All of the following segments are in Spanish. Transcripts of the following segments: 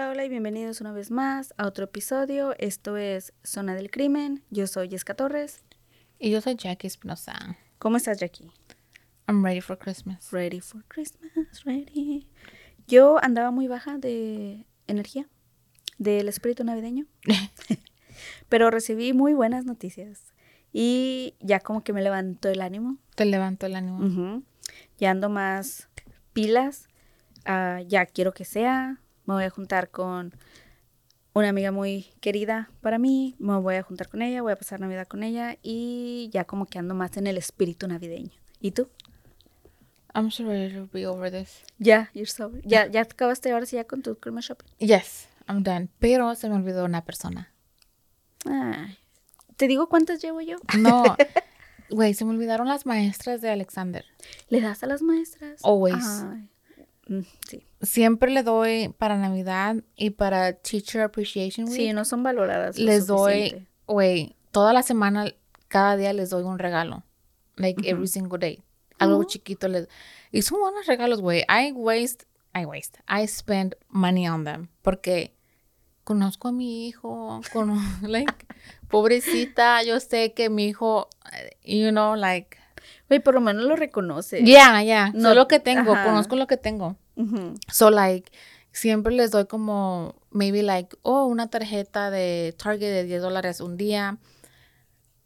Hola, hola y bienvenidos una vez más a otro episodio. Esto es Zona del Crimen. Yo soy Jessica Torres. Y yo soy Jackie Espinosa. ¿Cómo estás, Jackie? I'm ready for Christmas. Ready for Christmas, ready. Yo andaba muy baja de energía, del espíritu navideño, pero recibí muy buenas noticias y ya como que me levantó el ánimo. Te levanto el ánimo. Ya ando más pilas. Ah, ya quiero que sea. Me voy a juntar con una amiga muy querida para mí. Me voy a juntar con ella, voy a pasar Navidad con ella y ya como que ando más en el espíritu navideño. ¿Y tú? I'm so ready to be over this. Ya, you're sober. Ya, ya acabaste ahora sí ya con tu Christmas shopping. Yes, I'm done. Pero se me olvidó una persona. ¿Te digo cuántas llevo yo? No. Güey, se me olvidaron las maestras de Alexander. ¿Le das a las maestras? Always. Ay. Mm, sí. Siempre le doy para Navidad y para Teacher Appreciation Week. Sí, no son valoradas. lo les doy, güey, toda la semana, cada día les doy un regalo. Like every single day. Algo chiquito les. Y son buenos regalos, güey. I waste, I waste. I spend money on them. Porque conozco a mi hijo, cono- like, pobrecita, yo sé que mi hijo, eh, you know, like, Güey, por lo menos lo reconoce. yeah, yeah, No, lo que tengo, ajá. conozco lo que tengo. So, like, siempre les doy como, maybe like, oh, una tarjeta de Target de 10 dólares un día.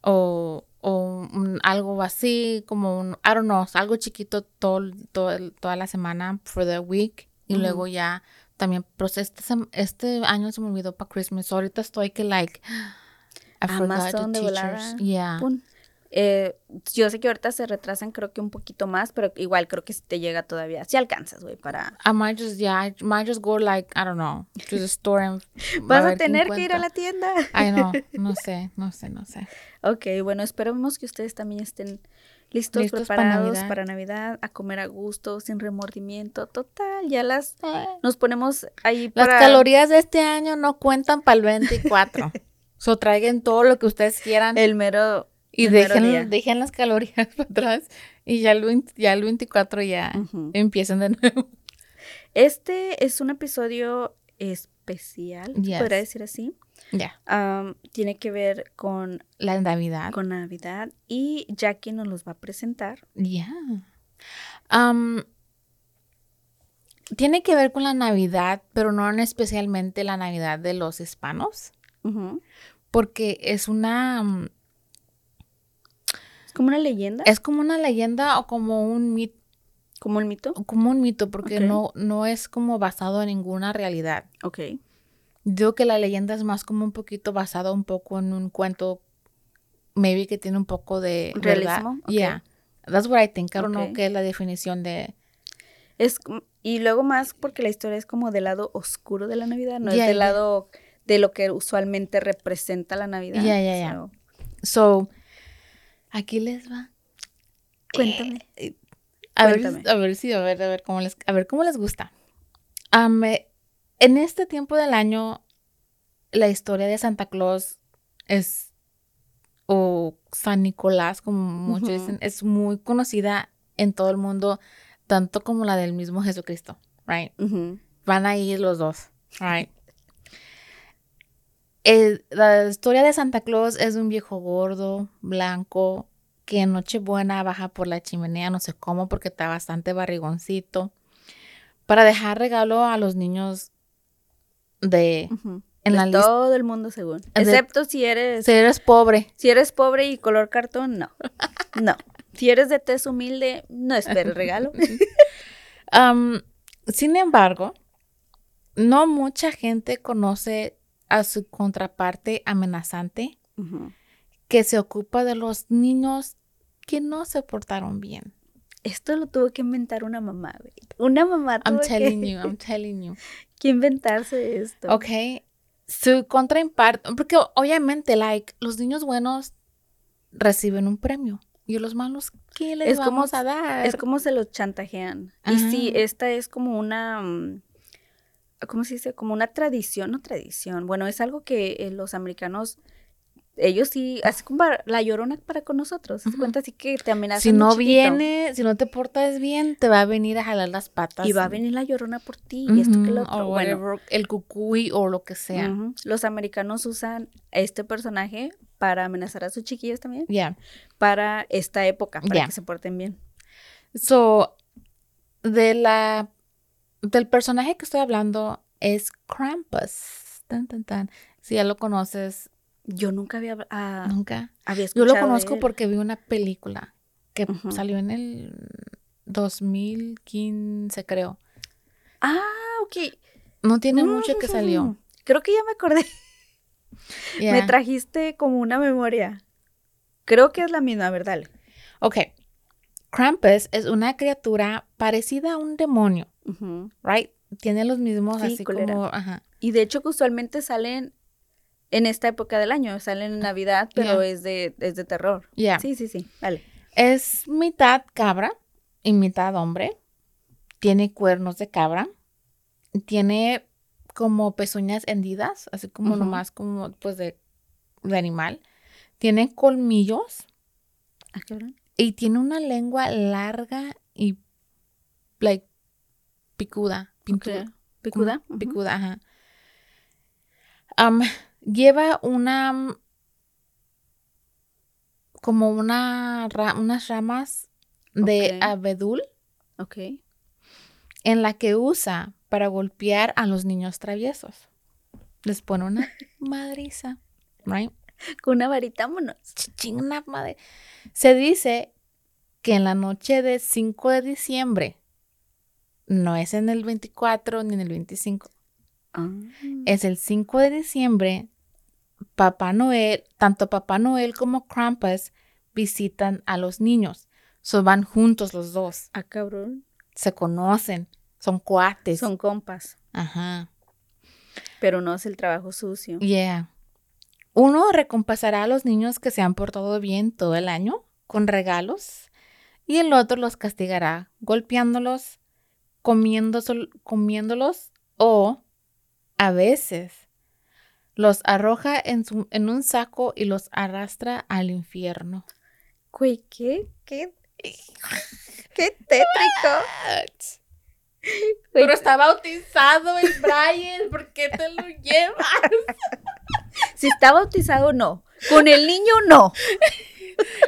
O, o un- algo así, como un, I don't know, algo chiquito todo, todo- toda la semana for the week. Y luego ya también, pero este, sem- este año se me olvidó para Christmas. Ahorita estoy que, like, I forgot Amazon the teachers. volada. Yeah. Pum. Eh, yo sé que ahorita se retrasan creo que un poquito más, pero igual creo que si te llega todavía. Si alcanzas, güey, para... I might just, yeah, I might just go, like, I don't know, to the store and. Vas a, tener que ir a la tienda. Ay, no, no sé, no sé, no sé. ok, bueno, esperemos que ustedes también estén listos, Listos pa' preparados Navidad. para Navidad, a comer a gusto, sin remordimiento. Total, ya las... Nos ponemos ahí Las para... calorías de este año no cuentan para el 24. so traigan todo lo que ustedes quieran El mero... y dejen, dejen las calorías para atrás. Y ya el, 20 ya el 24 ya empiezan de nuevo. Este es un episodio especial, Yes. podría decir así. Ya, tiene que ver con la Navidad. con Navidad y Jackie nos los va a presentar. Ya. Am, tiene que ver con la Navidad, pero no en especialmente la Navidad de los hispanos. Porque es una... como una leyenda, Es como una leyenda o como un mito. como el mito. como un mito porque no, no es como basado en ninguna realidad. Ok. Digo que la leyenda es más como un poquito basado un poco en un cuento, maybe que tiene un poco de. Realismo. Yeah, that's what I think. I don't know Ok. qué es la definición de. Es, y luego más porque la historia es como del lado oscuro de la Navidad, no es del lado de lo que usualmente representa la Navidad. Ya, ya, ya. So, aquí les va. cuéntame. Eh, a ver, Cuéntame. a ver si a ver, a ver cómo les, a ver cómo les gusta. Eh, en este tiempo del año, la historia de Santa Claus es o San Nicolás, como muchos dicen, es muy conocida en todo el mundo, tanto como la del mismo Jesucristo, right? Van a ir los dos, right? El- la historia de Santa Claus es de un viejo gordo, blanco, que en Nochebuena baja por la chimenea, no sé cómo, porque está bastante barrigoncito, para dejar regalo a los niños de... En De la todo el mundo según. De- Excepto si eres Si eres pobre. si eres pobre y color cartón, no. No. Si eres de tez humilde, no esperes regalo. Am, sin embargo, no mucha gente conoce a su contraparte amenazante Ujú. que se ocupa de los niños que no se portaron bien. Esto lo tuvo que inventar una mamá, güey. Una mamá I'm tuvo telling que, you, I'm telling you. que inventarse esto. Ok. Su contraparte, porque obviamente, like, los niños buenos reciben un premio. Y los malos, ¿qué les Es como- vamos a dar? Es como se los chantajean. Y sí, esta es como una, mm, ¿cómo se dice? Como una tradición, no tradición. Bueno, es algo que eh, los americanos, ellos sí, así como la llorona para con nosotros. ¿Se Ujú. cuenta? Así que te amenazan si no viene, si no te portas bien, te va a venir a jalar las patas. Y va a venir la llorona por ti. Y esto que lo otro. o Bueno, whatever, el cucuy o lo que sea. los americanos usan este personaje para amenazar a sus chiquillos también. Yeah. Para esta época, para Ya. que se porten bien. So, de la, del personaje que estoy hablando es Krampus. Tan, tan, tan. Si ya lo conoces, Yo nunca había, ah, nunca. había Yo escuchado lo conozco porque vi una película que salió en el 2015, creo. Ah, ok. No tiene mucho que salió. Mm, Creo que ya me acordé. Me trajiste como una memoria. Creo que es la misma, ¿verdad? Ok. Krampus es una criatura parecida a un demonio, Right? Tiene los mismos Sí, así culera. como, ajá. Y de hecho que usualmente salen en esta época del año, salen en Navidad, pero Yeah. es de es de terror. Yeah. Sí, sí, sí. Dale. Es mitad cabra y mitad hombre. Tiene cuernos de cabra. Tiene como pezuñas hendidas, así como nomás como pues de, de animal. Tiene colmillos Ah, cabrón. y tiene una lengua larga y like picuda. ¿Picuda? como. Picuda, ajá. Lleva una como una ra- unas ramas de abedul Ok. en la que usa para golpear a los niños traviesos. Les pone una madriza, right? Con una varita, vámonos. Chichín, una madre. Se dice que en la noche de 5 de diciembre, no es en el 24 ni en el 25, Ah. es el 5 de diciembre, Papá Noel, tanto Papá Noel como Krampus visitan a los niños. So van juntos los dos, Ah, cabrón. se conocen, son cuates. Son compas, Ajá. pero no es el trabajo sucio. Yeah. Uno recompensará a los niños que se han portado bien todo el año con regalos y el otro los castigará golpeándolos, comiéndolos o a veces los arroja en, su- en un saco y los arrastra al infierno. Güey, ¿qué? ¿Qué? ¡Qué tétrico! Pero está bautizado el Brian, ¿por qué te lo llevas? Si está bautizado, no. Con el niño, no.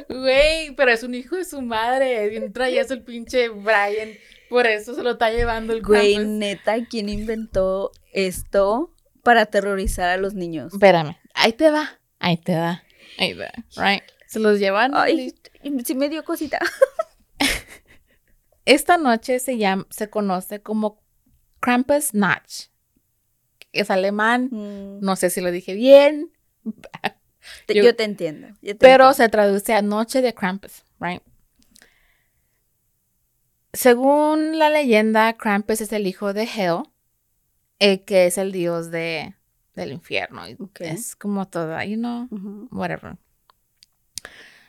Güey, pero es un hijo de su madre. Bien traías el pinche Brian. Por eso se lo está llevando el Güey, neta, ¿quién inventó esto para aterrorizar a los niños? Espérame, ahí te va. Ahí te va. Ahí va. Right. Se los llevan. Ay, sí me dio cosita. Esta noche se llama, se conoce como Krampus Nacht. Es alemán. Mm, No sé si lo dije bien. yo- yo, te entiendo. yo te pero entiendo. se traduce a Noche de Krampus, right? Según la leyenda, Krampus es el hijo de Hel, eh, que es el dios de, del infierno. Es como toda, you know, whatever.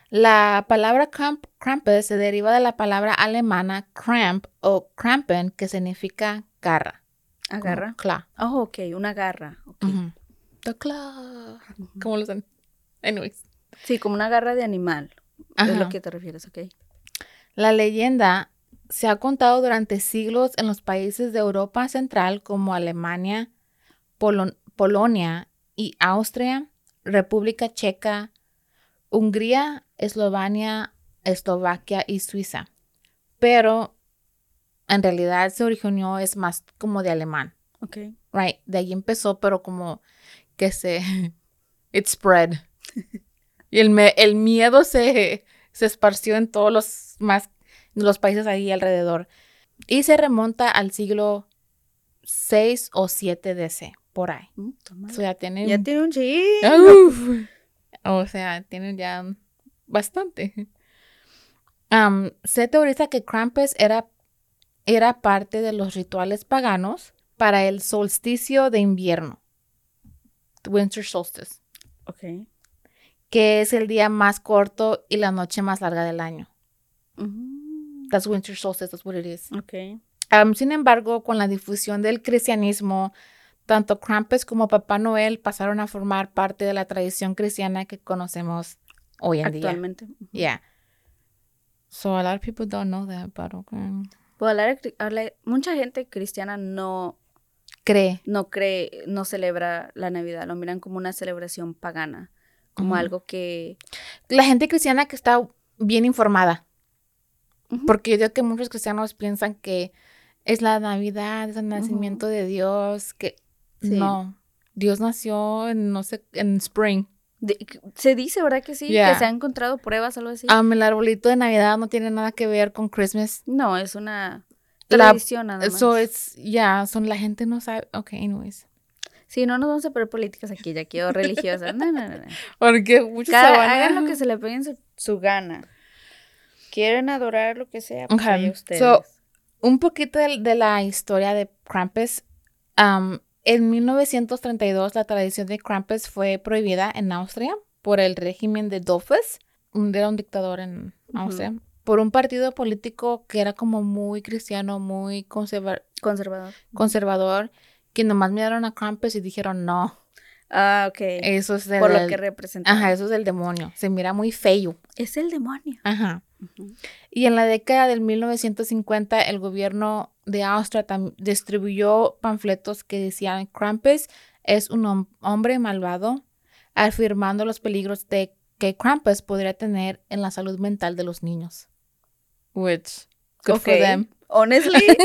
La palabra Kramp- Krampus se deriva de la palabra alemana Kramp o Krampen, que significa garra. Agarra. claw. Oh, ok, una garra. ok. Ujú. The claw. ¿Cómo lo hacen? Anyways. Sí, como una garra de animal. Es Ajá. lo que te refieres, ok. La leyenda se ha contado durante siglos en los países de Europa Central como Alemania, Polo- Polonia y Austria, República Checa, Hungría, Eslovenia, Eslovaquia y Suiza. Pero en realidad se originó es más como de alemán. Ok. Right, de ahí empezó, pero como que se it spread. y el, me- el miedo se, se esparció en todos los más los países ahí alrededor. Y se remonta al siglo 6 o 7 DC, por ahí. Mm. O sea, tienen Ya tiene un chingo. O sea, tienen ya bastante. Am, se teoriza que Krampus era, era parte de los rituales paganos para el solsticio de invierno. Winter Solstice. Ok. Que es el día más corto y la noche más larga del año. Ujú. That's Winter Solstice, that's what it is. Ok. Am, sin embargo, con la difusión del cristianismo, tanto Krampus como Papá Noel pasaron a formar parte de la tradición cristiana que conocemos hoy en día. Actualmente. Yeah. So a lot of people don't know that, but okay. Pues mucha gente cristiana no, Cree. no cree, no celebra la Navidad, lo miran como una celebración pagana, como algo que... La gente cristiana que está bien informada. Porque yo digo que muchos cristianos piensan que es la Navidad, es el nacimiento de Dios, que Sí. no. Dios nació en, no sé, en spring. de- se dice, ¿verdad que sí? Yeah. Que se han encontrado pruebas, algo así. Um, el arbolito de Navidad no tiene nada que ver con Christmas. no, es una La- tradición nada más. So it's, yeah, son, la gente no sabe. Ok, anyways. Sí, no nos vamos a poner políticas aquí, ya quiero religiosas. No, no, no. no. Porque muchos Cada- hagan lo que se le peguen su, su gana. Quieren adorar lo que sea, pues Ok, allá ustedes. so- un poquito de, de la historia de Krampus. Um, en 1932 la tradición de Krampus fue prohibida en Austria por el régimen de Dollfuss, un, era un dictador en. Austria, por un partido político que era como muy cristiano, muy conserva- Conservador. conservador, que nomás miraron a Krampus y dijeron no, Ah, ok. eso es del, Por lo que representa. ajá, eso es del demonio, se mira muy feo. Es el demonio. Ajá. Y en la década del 1950, el gobierno de Austria distribuyó panfletos que decían Krampus es un hom- hombre malvado, afirmando los peligros de que Krampus podría tener en la salud mental de los niños. Which, good for them. Honestly,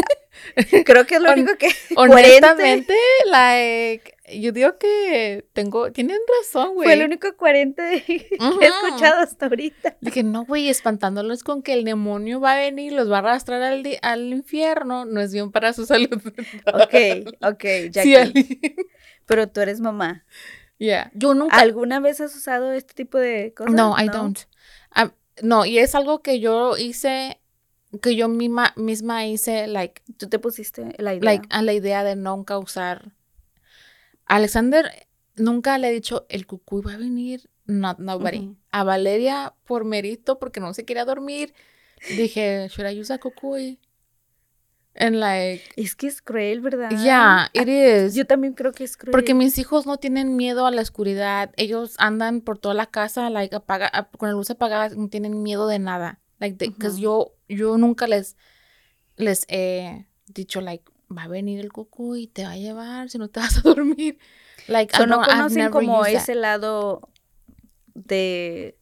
creo que es lo Hon- único que. Honestamente, like, yo digo que tengo, tienen razón, güey. Fue el único coherente que he escuchado hasta ahorita. Dije, no, güey, espantándolos con que el demonio va a venir, los va a arrastrar al, al infierno, no es bien para su salud. Ok, ok, Jackie. Sí, Pero tú eres mamá. Yeah. Yo nunca. ¿Alguna vez has usado este tipo de cosas? no, I don't. Um, no, y es algo que yo hice, que yo misma, misma hice, like, Tú te pusiste la idea. like, a la idea de nunca usar. Alexander nunca le he dicho, el cucuy va a venir. Not nobody. Ujú. A Valeria, por mérito, porque no se quería dormir, dije, should I use a cucuy? And like, Es que es cruel, ¿verdad? yeah, it is. Yo también creo que es cruel. Porque mis hijos no tienen miedo a la oscuridad. Ellos andan por toda la casa, like, apaga, ap- con la luz apagada, no tienen miedo de nada. Like, de- 'cause Ujú. yo, yo nunca les, les he dicho, like, va a venir el cucu y te va a llevar si no te vas a dormir. Like, I So, no conocen como that. ese lado de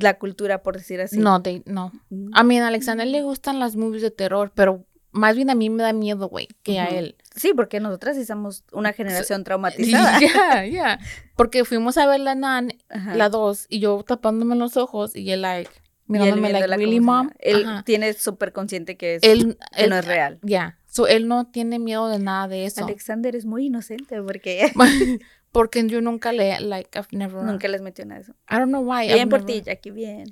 la cultura, por decir así. No, they, no. Mm. A mí, a Alexander le gustan las movies de terror, pero más bien a mí me da miedo, güey, que a Ujú. él. Sí, porque nosotras somos una generación traumatizada. Yeah, yeah. Porque fuimos a ver la Nan Ajá. la dos y yo tapándome los ojos y él like Y él mirándome like really mom. Él Ajá. tiene súper consciente que, es, él, que él- no es real. ya so él no tiene miedo de nada de eso Alexander es muy inocente porque porque yo nunca le like I've never nunca les metió nada de eso. I don't know why Bien I've por never- ti, Jackie, bien.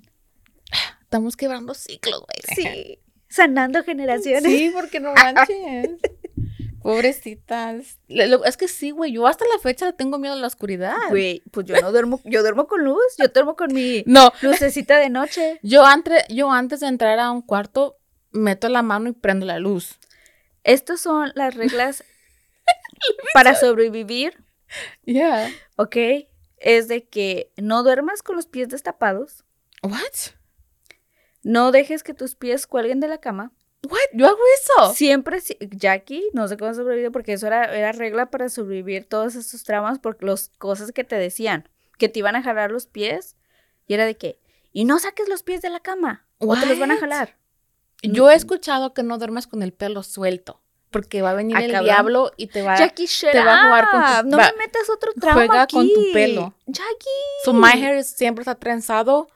estamos quebrando ciclos güey Sí. Sanando generaciones. sí porque no manches pobrecitas es que sí güey yo hasta la fecha le tengo miedo a la oscuridad Güey, pues yo no duermo, yo duermo con luz, yo duermo con mi no lucecita de noche. yo antes yo antes de entrar a un cuarto meto la mano y prendo la luz Estas son las reglas para sobrevivir, yeah ¿ok? Es de que no duermas con los pies destapados, what no dejes que tus pies cuelguen de la cama, What? Yo hago eso. Siempre, si- Jackie, no sé cómo sobrevivió, porque eso era, era regla para sobrevivir todos estos traumas, por las cosas que te decían, que te iban a jalar los pies, y era de que, y no saques los pies de la cama, o te los van a What? jalar. Yo he escuchado que no duermas con el pelo suelto. Porque va a venir el diablo y te va Jackie, te va a jugar con tu- No va- me metas otro trauma juega con tu pelo. Jackie. So my hair siempre está trenzado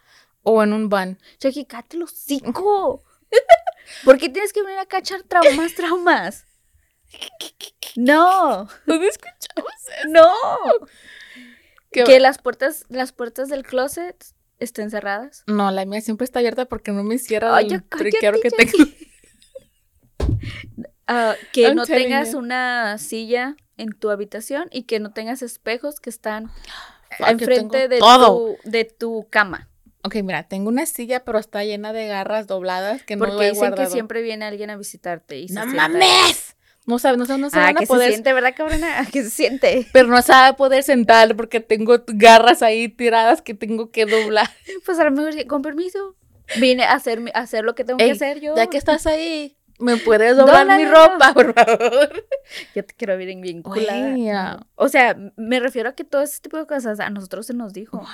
o en un bun. Jackie, cállate los cinco. ¿Por qué tienes que venir a cachar traumas, traumas? No, ¿Dónde escuchamos eso? no. ¿Qué- Que las puertas, las puertas del closet estén cerradas. No, la mía siempre está abierta porque no me cierra Ay, el que tengo. Que I'm no tengas you. una silla en tu habitación y que no tengas espejos que están Fuck, enfrente de tu, de tu cama. Ok, mira, tengo una silla, pero está llena de garras dobladas que no Porque he dicen guardado. que siempre viene alguien a visitarte. Y ¡No mames! No sabe, no, sabe- no se Ah, van a que poder... se siente, ¿verdad, cabrona? ¿A ¿Qué se siente? Pero no se va a poder sentar porque tengo garras ahí tiradas que tengo que doblar. Pues a lo mejor, con permiso. Vine a hacer, a hacer lo que tengo Ey, que hacer yo. Ya que estás ahí, ¿me puedes doblar mi ropa, por favor? Yo te quiero ver bien. Güey, ya. O sea, me refiero a que todo ese tipo de cosas a nosotros se nos dijo. What?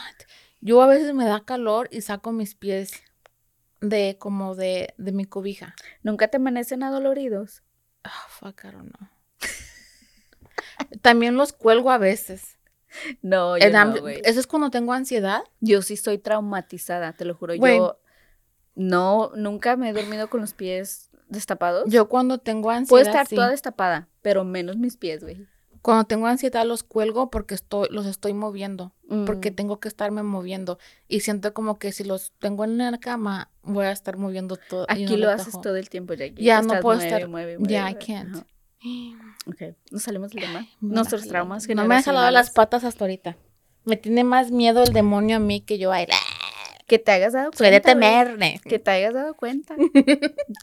Yo a veces me da calor y saco mis pies de como de, de mi cobija. ¿Nunca te amanecen adoloridos? Ah, fuck, I don't know. También los cuelgo a veces. No, yo no, güey. Eso es cuando tengo ansiedad. Yo sí estoy traumatizada, te lo juro. Yo no, nunca me he dormido con los pies destapados. Yo cuando tengo ansiedad. Puedo estar sí. toda destapada, pero menos mis pies, güey. Cuando tengo ansiedad los cuelgo porque estoy, los estoy moviendo. Porque Mm. tengo que estarme moviendo. Y siento como que si los tengo en la cama, voy a estar moviendo todo. Aquí no lo haces todo el tiempo, Jackie. Ya, no Estás puedo mueve, estar- mueve, ya, mueve. I can't. Ajá. Ok, nos salimos del tema. Nuestros traumas No me ha jalado las patas hasta ahorita. Me tiene más miedo el demonio a mí que yo a él. Que te hayas dado cuenta. Soy de güey. temerle. Que te hayas dado cuenta.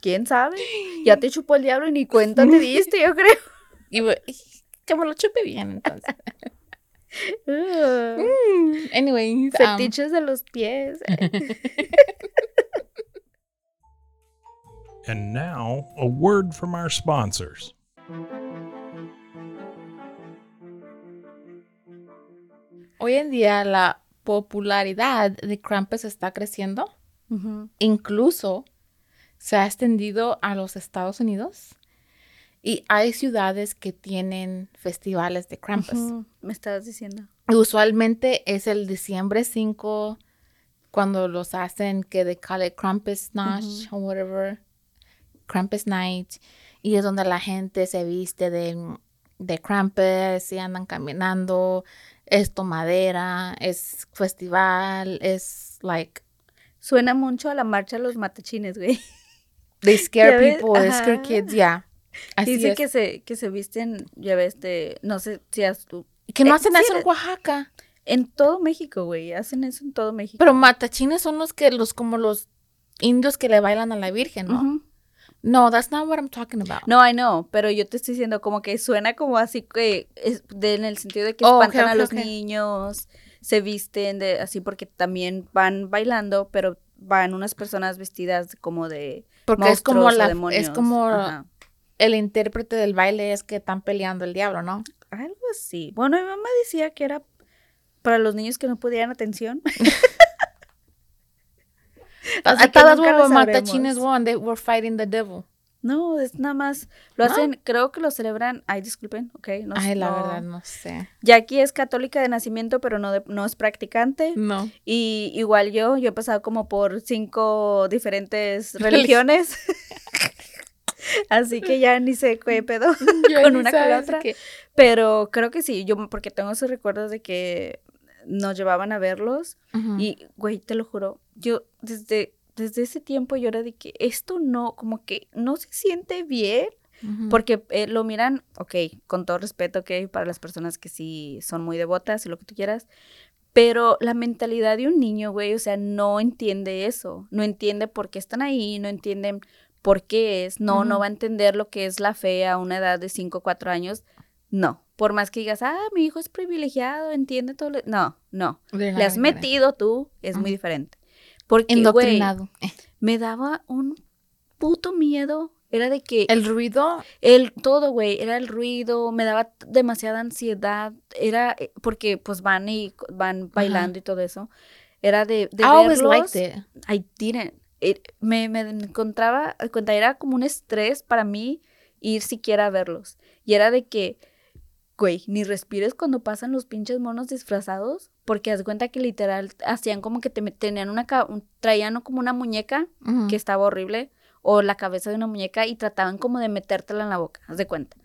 ¿Quién sabe? Ya te chupó el diablo y ni cuenta te diste, yo creo. Y que me lo chupe bien, entonces. Uh, Anyways, um, Fetiches de los pies. And now, a word from our sponsors. hoy en día la popularidad de Krampus está creciendo. Ujú. Incluso se ha extendido a los Estados Unidos. Y hay ciudades que tienen festivales de Krampus. Me estabas diciendo. Usualmente es el diciembre 5 cuando los hacen que de call it Krampus Nacht o whatever. Krampus Night. Y es donde la gente se viste de, de Krampus y andan caminando. Es tomadera, es festival, es like Suena mucho a la marcha de los matachines, güey. they scare people, they scare kids, yeah. Así Dice es. que se, que se visten, ya ves, de, no sé si has tú. Que no eh, hacen sí, eso en Oaxaca. En todo México, güey. Hacen eso en todo México. Pero matachines son los que, los como los indios que le bailan a la Virgen, ¿no? No, that's not what I'm talking about. No, I know, pero yo te estoy diciendo como que suena como así que es de- en el sentido de que Oh, espantan a los niños, se visten de así porque también van bailando, pero van unas personas vestidas como de Porque es como la, demonios. es como Ajá. El intérprete del baile es que están peleando el diablo, ¿no? algo así. Bueno, mi mamá decía que era para los niños que no podían atención. Así que matachines won, they were fighting the devil. No, es nada más lo ¿No? hacen, creo que lo celebran, ay, disculpen, ok, no Ay, la no- verdad, no sé. Jackie es católica de nacimiento, pero no, de- no es practicante. No. Y igual yo, yo he pasado como por cinco diferentes religiones. Así que ya ni sé qué pedo con una con la otra. Pero creo que sí, yo porque tengo esos recuerdos de que nos llevaban a verlos. Y, güey, te lo juro, yo desde, desde ese tiempo yo era de que esto no, como que no se siente bien. Porque eh, lo miran, ok, con todo respeto, ok, para las personas que sí son muy devotas y lo que tú quieras, pero la mentalidad de un niño, güey, o sea, no entiende eso, no entiende por qué están ahí, no entienden por qué es, no, no va a entender lo que es la fe a una edad de 5 o 4 años, no, por más que digas, ah, mi hijo es privilegiado, entiende todo, lo-". no, no, le has metido tú, es muy diferente. Porque, güey, Indoctrinado. me daba un puto miedo Era de que El ruido. el todo, güey, era el ruido, me daba demasiada ansiedad, era eh, porque pues van y van bailando y todo eso. Era de, de I always verlos. liked it. I didn't. It- me, me encontraba, cuenta, era como un estrés para mí ir siquiera a verlos. Y era de que, güey, ni respires cuando pasan los pinches monos disfrazados, porque haz cuenta que literal hacían como que te tenían una, traían como una muñeca que estaba horrible, o la cabeza de una muñeca y trataban como de metértela en la boca, haz de cuenta.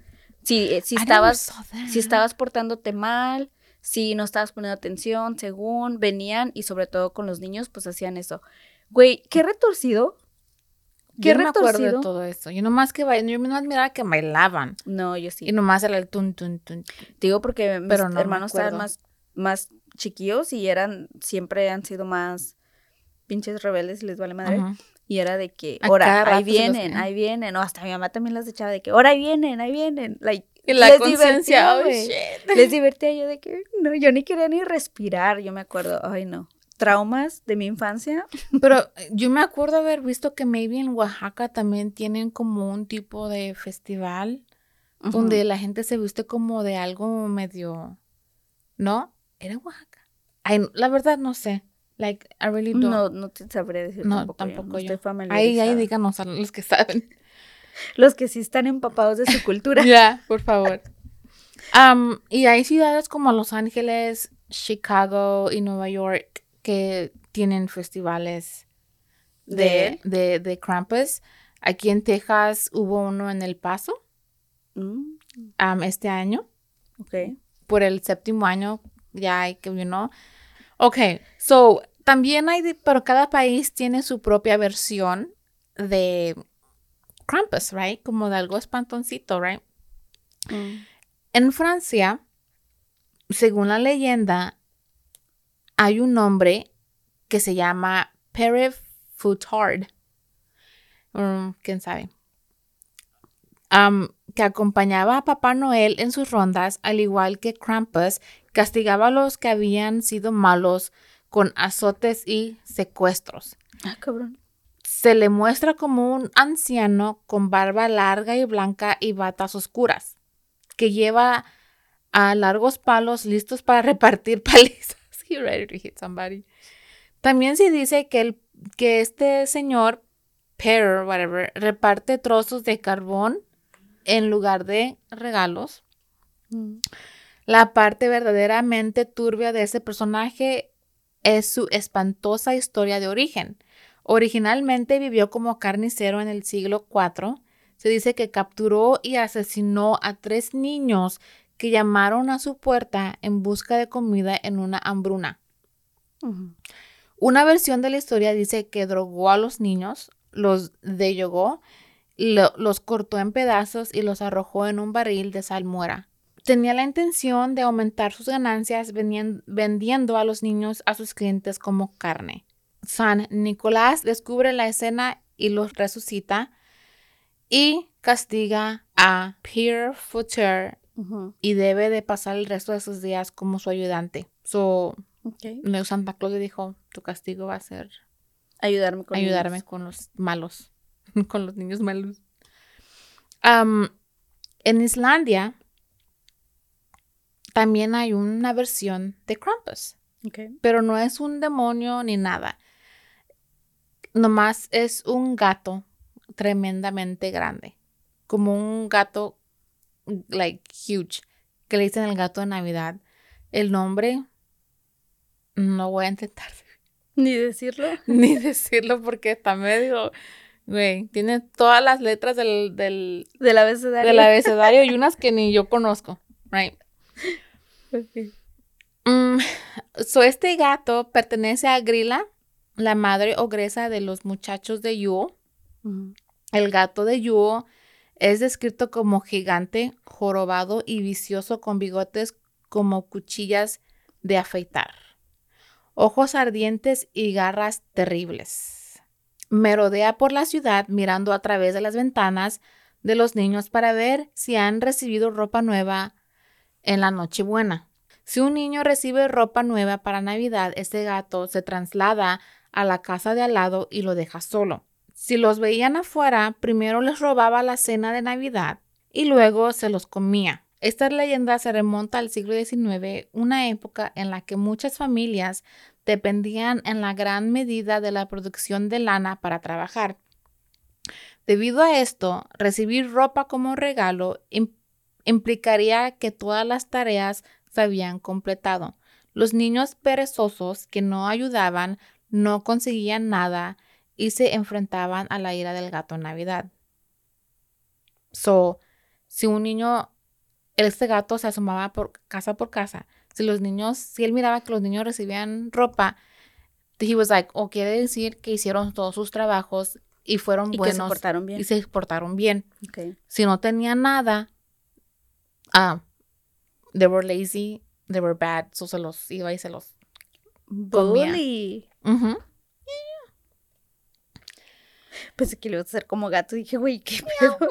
Si, eh, si I never estabas, si estabas portándote mal, si no estabas poniendo atención, según venían y sobre todo con los niños, pues hacían eso. Güey, qué retorcido. Qué Yo no me acuerdo de retorcido. todo eso. Yo nomás que bail- yo nomás miraba que bailaban. No, yo sí. Y nomás era el tun tun tun. Digo porque mis Pero no me hermanos estaban más, más chiquillos y eran, siempre han sido más pinches rebeldes y les vale madre. Y era de que, ahora, ahí los vienen, ahí vienen. O hasta mi mamá también las echaba de que, ahora ahí vienen, ahí vienen. Like, Y la les conciencia, divertía, oh shit. Les divertía yo de que, no, yo ni quería ni respirar, yo me acuerdo. Ay, no. Traumas de mi infancia. Pero eh, yo me acuerdo haber visto que maybe en Oaxaca también tienen como un tipo de festival donde la gente se viste como de algo medio, ¿no? Era Oaxaca. Ay, la verdad no sé. Like, I really don't. No, no te sabré decir No, tampoco. tampoco yo. No yo. estoy Ahí, ahí familiarizada. díganos a los que saben. Los que sí están empapados de su cultura. Ya, por favor. Am, y hay ciudades como Los Ángeles, Chicago y Nueva York que tienen festivales ¿De de, de, de Krampus. Aquí en Texas hubo uno en El Paso Mm, este año. ok. Por el séptimo año ya hay que, you know. Ok, so también hay, de- pero cada país tiene su propia versión de Krampus, right? Como de algo espantoncito, right? Mm. En Francia, según la leyenda, hay un hombre que se llama Pere Foutard. Mm, ¿Quién sabe? Que acompañaba a Papá Noel en sus rondas, al igual que Krampus, castigaba a los que habían sido malos con azotes y secuestros Ah, cabrón. se le muestra como un anciano con barba larga y blanca y batas oscuras, que lleva a largos palos listos para repartir palizas. He ready to hit somebody. También se dice que, el, que este señor, Pear, whatever, reparte trozos de carbón en lugar de regalos. La parte verdaderamente turbia de ese personaje es su espantosa historia de origen. Originalmente vivió como carnicero en el siglo IV. Se dice que capturó y asesinó a tres niños que llamaron a su puerta en busca de comida en una hambruna. Una versión de la historia dice que drogó a los niños, los deyogó, lo- los cortó en pedazos y los arrojó en un barril de salmuera. Tenía la intención de aumentar sus ganancias vendiendo a los niños a sus clientes como carne. San Nicolás descubre la escena y los resucita y castiga a Pierre Foucher Y debe de pasar el resto de sus días como su ayudante. So, Santa Claus le dijo, tu castigo va a ser Ayudarme con ayudarme niños. con los malos, con los niños malos. En Islandia también hay una versión de Krampus, pero no es un demonio ni nada. Nomás es un gato tremendamente grande, como un gato like huge, que le dicen el gato de Navidad. El nombre no voy a intentar Ni decirlo. ni decirlo porque está medio, güey, tiene todas las letras del, del, Del abecedario. del abecedario y unas que ni yo conozco, right? Mm, so este gato pertenece a Grilla, la madre ogresa de los muchachos de. Ujú. El gato de Yule es descrito como gigante, jorobado y vicioso con bigotes como cuchillas de afeitar, ojos ardientes y garras terribles. Merodea por la ciudad mirando a través de las ventanas de los niños para ver si han recibido ropa nueva en la Nochebuena. Si un niño recibe ropa nueva para Navidad, ese gato se traslada a la casa de al lado y lo deja solo. Si los veían afuera, primero les robaba la cena de Navidad y luego se los comía. Esta leyenda se remonta al siglo XIX, una época en la que muchas familias dependían en la gran medida de la producción de lana para trabajar. Debido a esto, recibir ropa como regalo implicaría que todas las tareas se habían completado. Los niños perezosos que no ayudaban no conseguían nada y se enfrentaban a la ira del gato en Navidad. So, si un niño, este gato se asomaba por casa por casa, si los niños, si él miraba que los niños recibían ropa, he was like, o quiere decir que hicieron todos sus trabajos y fueron Y que buenos se portaron bien. y se portaron bien. Ok. Si no tenían nada, ah, they were lazy, they were bad, so se los iba y se los. Comía. Bully. Ujú. Pensé que le iba a hacer como gato. Dije, güey, ¿qué pedo?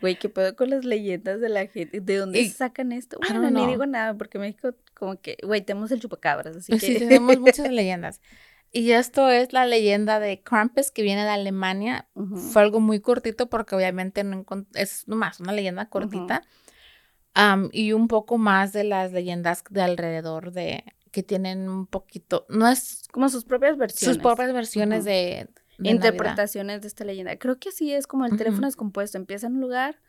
Güey, ¿qué pedo con las leyendas de la gente? ¿De dónde Y- sacan esto? Bueno, ni digo nada porque me dijo como que, güey, tenemos el chupacabras, así que... Sí, tenemos muchas leyendas. Y esto es la leyenda de Krampus que viene de Alemania. Ujú. Fue algo muy cortito porque obviamente no es nomás una leyenda cortita. Am, y un poco más de las leyendas de alrededor de que tienen un poquito, no es Como sus propias versiones. sus propias versiones de, de Navidad. interpretaciones de esta leyenda. Creo que así es como el teléfono es compuesto. Empieza en un lugar,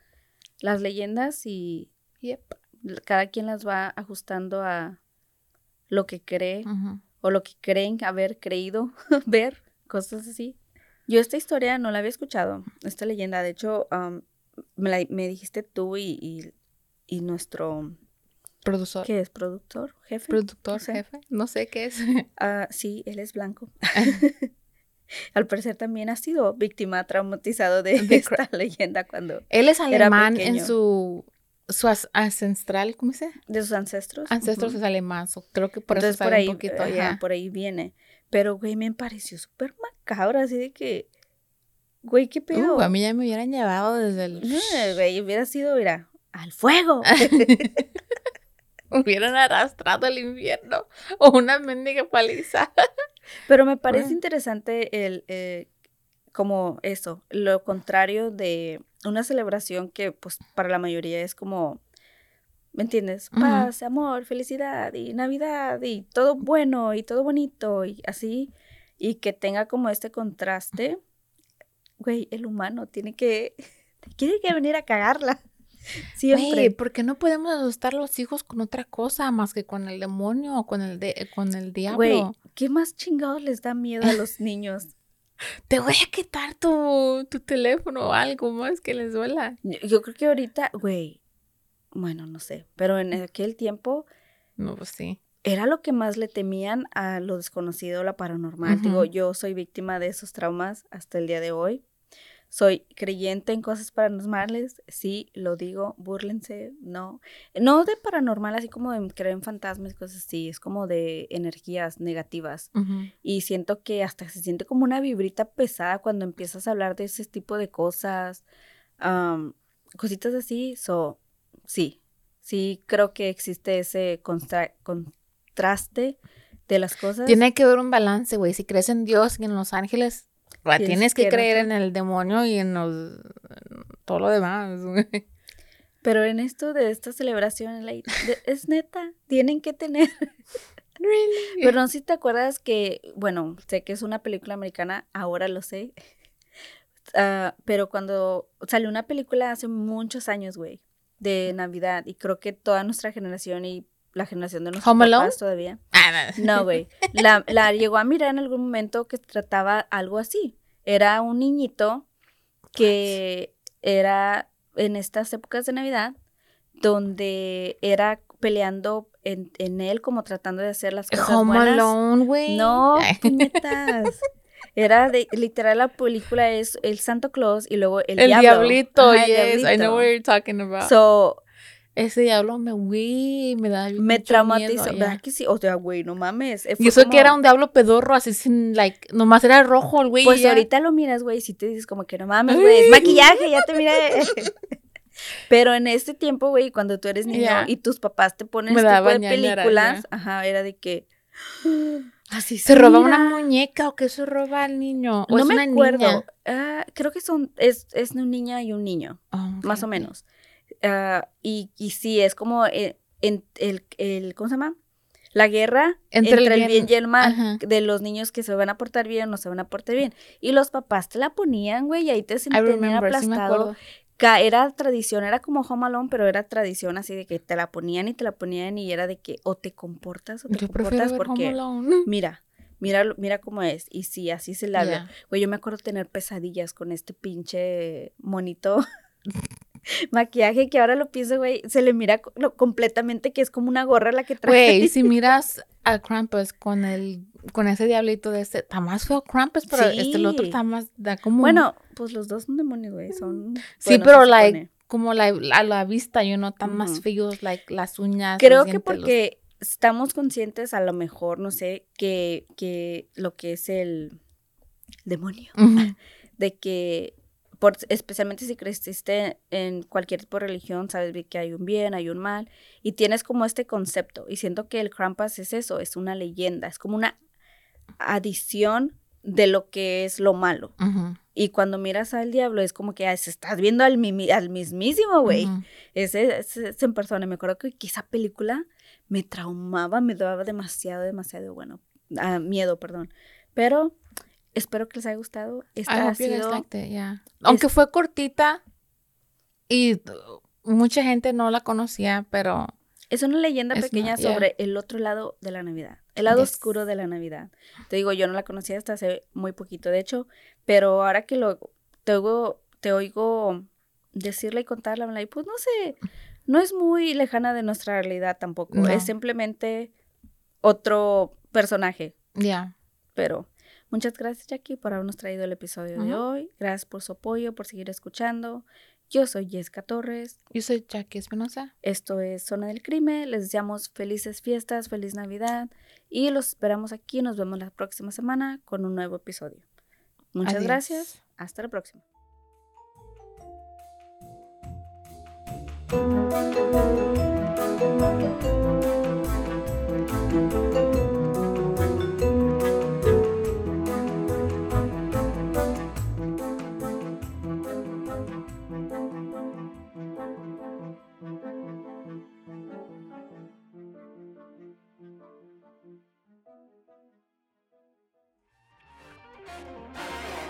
las leyendas y Yep. cada quien las va ajustando a lo que cree o lo que creen haber creído ver, cosas así. Yo esta historia no la había escuchado, esta leyenda. De hecho, am, me, la- me dijiste tú y, y, y nuestro, Productor. ¿qué es? ¿Productor? ¿Jefe? Productor, No sé. jefe. No sé qué es. Ah, sí, él es blanco. Al parecer también ha sido víctima traumatizado de, De esta leyenda cuando Él es Era alemán en su, su as- ancestral, ¿cómo se de sus ancestros. Ancestros Ujú. es alemán, so creo que por eso Entonces sabe por ahí, un poquito. ajá, por ahí viene. Pero güey, me pareció súper macabra, así de que, güey, qué pedo. Uh, a mí ya me hubieran llevado desde el... Eh, Güey, hubiera sido, mira, al fuego. Hubieran arrastrado al infierno o una mendiga paliza. Pero me parece Bueno. interesante el, eh, como eso, lo contrario de una celebración que pues para la mayoría es como, ¿me entiendes? Paz, amor, felicidad y Navidad y todo bueno y todo bonito y así. Y que tenga como este contraste. Güey, el humano tiene que, tiene que venir a cagarla. Siempre. Güey, ¿por qué no podemos asustar a los hijos con otra cosa más que con el demonio o con el, de, con el diablo? Güey, ¿qué más chingados les da miedo a los niños? Te voy a quitar tu, tu teléfono o algo más que les duela. Yo, yo creo que ahorita, güey, bueno, no sé, pero en aquel tiempo No, pues sí. era lo que más le temían a lo desconocido, la paranormal. Digo, yo soy víctima de esos traumas hasta el día de hoy. Soy creyente en cosas paranormales, sí, lo digo, búrlense, no. No de paranormal, así como de creer en fantasmas y cosas así, es como de energías negativas. Y siento que hasta se siente como una vibrita pesada cuando empiezas a hablar de ese tipo de cosas, am, cositas así. So, sí, sí creo que existe ese contraste de las cosas. Tiene que haber un balance, güey. Si crees en Dios y en los ángeles, Tienes tienes que que creer en el demonio y en, los, en todo lo demás. Pero en esto de esta celebración, like, de- es neta, tienen que tener. Really? Pero no sé si te acuerdas que, bueno, sé que es una película americana, ahora lo sé. Ah, pero cuando salió una película hace muchos años, güey, de Navidad, y creo que toda nuestra generación y la generación de nuestros ¿Home Alone? todavía. Ah, no. No, güey. La, la llegó a mirar en algún momento que trataba algo así. Era un niñito que era en estas épocas de Navidad, donde era peleando en, en él, como tratando de hacer las cosas Home buenas. Alone, güey. No, puñetas. Era de, literal, la película es el Santo Claus y luego el, El diablo. diablito, Ajá, el yes. I know what you're talking about. So, Ese diablo me, güey, me da me traumatizó. ¿Verdad que sí? O sea, güey, no mames. eh, Y eso que era un diablo pedorro, así sin, like, nomás era rojo el güey. Pues ya. ahorita lo miras, güey, si te dices como que no mames, güey, es maquillaje, ya te miré. Pero en este tiempo, güey, cuando tú eres niño y tus papás te ponen Me este tipo de películas, ya. ajá, era de que, Así ¿Se roba una mira. muñeca o qué se roba el niño? ¿O No es me una acuerdo. niña? Ah, creo que son, es, es una niña y un niño, Oh, ok, más o menos. Ah, y, y sí, es como eh, en, el, el, ¿cómo se llama? La guerra Entre entre, el bien- bien y el mal, ajá. de los niños que se van a portar bien o no se van a portar bien. Y los papás te la ponían, güey, y ahí te sí me aplastado. era tradición, era como Home Alone, pero era tradición así de que te la ponían y te la ponían y era de que o te comportas o te Yo comportas ver Home porque Alone. mira, mira, mira cómo es. Y sí, así se la ve. Yeah. Güey, yo me acuerdo tener pesadillas con este pinche monito maquillaje que ahora lo pienso, güey, se le mira lo- completamente que es como una gorra la que trae. Güey, si miras a Krampus con el con ese diablito de este, está más feo Krampus, pero este el otro Sí. está más da como Bueno, pues los dos son demonios, güey, son sí, bueno, pero like como la, a la vista, yo no tan más feos like las uñas. Creo que los- porque estamos conscientes a lo mejor, no sé, que, que lo que es el demonio, de que por, especialmente si creciste en cualquier tipo de religión, sabes que hay un bien, hay un mal, y tienes como este concepto, y siento que el Krampus es eso, es una leyenda, es como una adición de lo que es lo malo. Ujú, Y cuando miras al diablo es como que se estás viendo al, mimi- al mismísimo, güey. ujú. Ese, ese es en persona. Me acuerdo que, que esa película me traumaba, me daba demasiado, demasiado, bueno, ah, miedo, perdón. Pero espero que les haya gustado. Esta ha sido... yeah. Aunque fue cortita y uh, mucha gente no la conocía, pero Es una leyenda Es pequeña una- yeah. sobre el otro lado de la Navidad. El lado Yes. oscuro de la Navidad. Te digo, yo no la conocía hasta hace muy poquito, de hecho. Pero ahora que lo te oigo, te oigo decirla y contarla, like, pues no sé, no es muy lejana de nuestra realidad tampoco. No. Es simplemente otro personaje. ya. Pero muchas gracias, Jackie, por habernos traído el episodio de hoy. Gracias por su apoyo, por seguir escuchando. Yo soy Jessica Torres. Yo soy Jackie Espinosa. Esto es Zona del Crimen. Les deseamos felices fiestas, feliz Navidad y los esperamos aquí. Nos vemos la próxima semana con un nuevo episodio. Muchas Adiós. gracias. Hasta la próxima.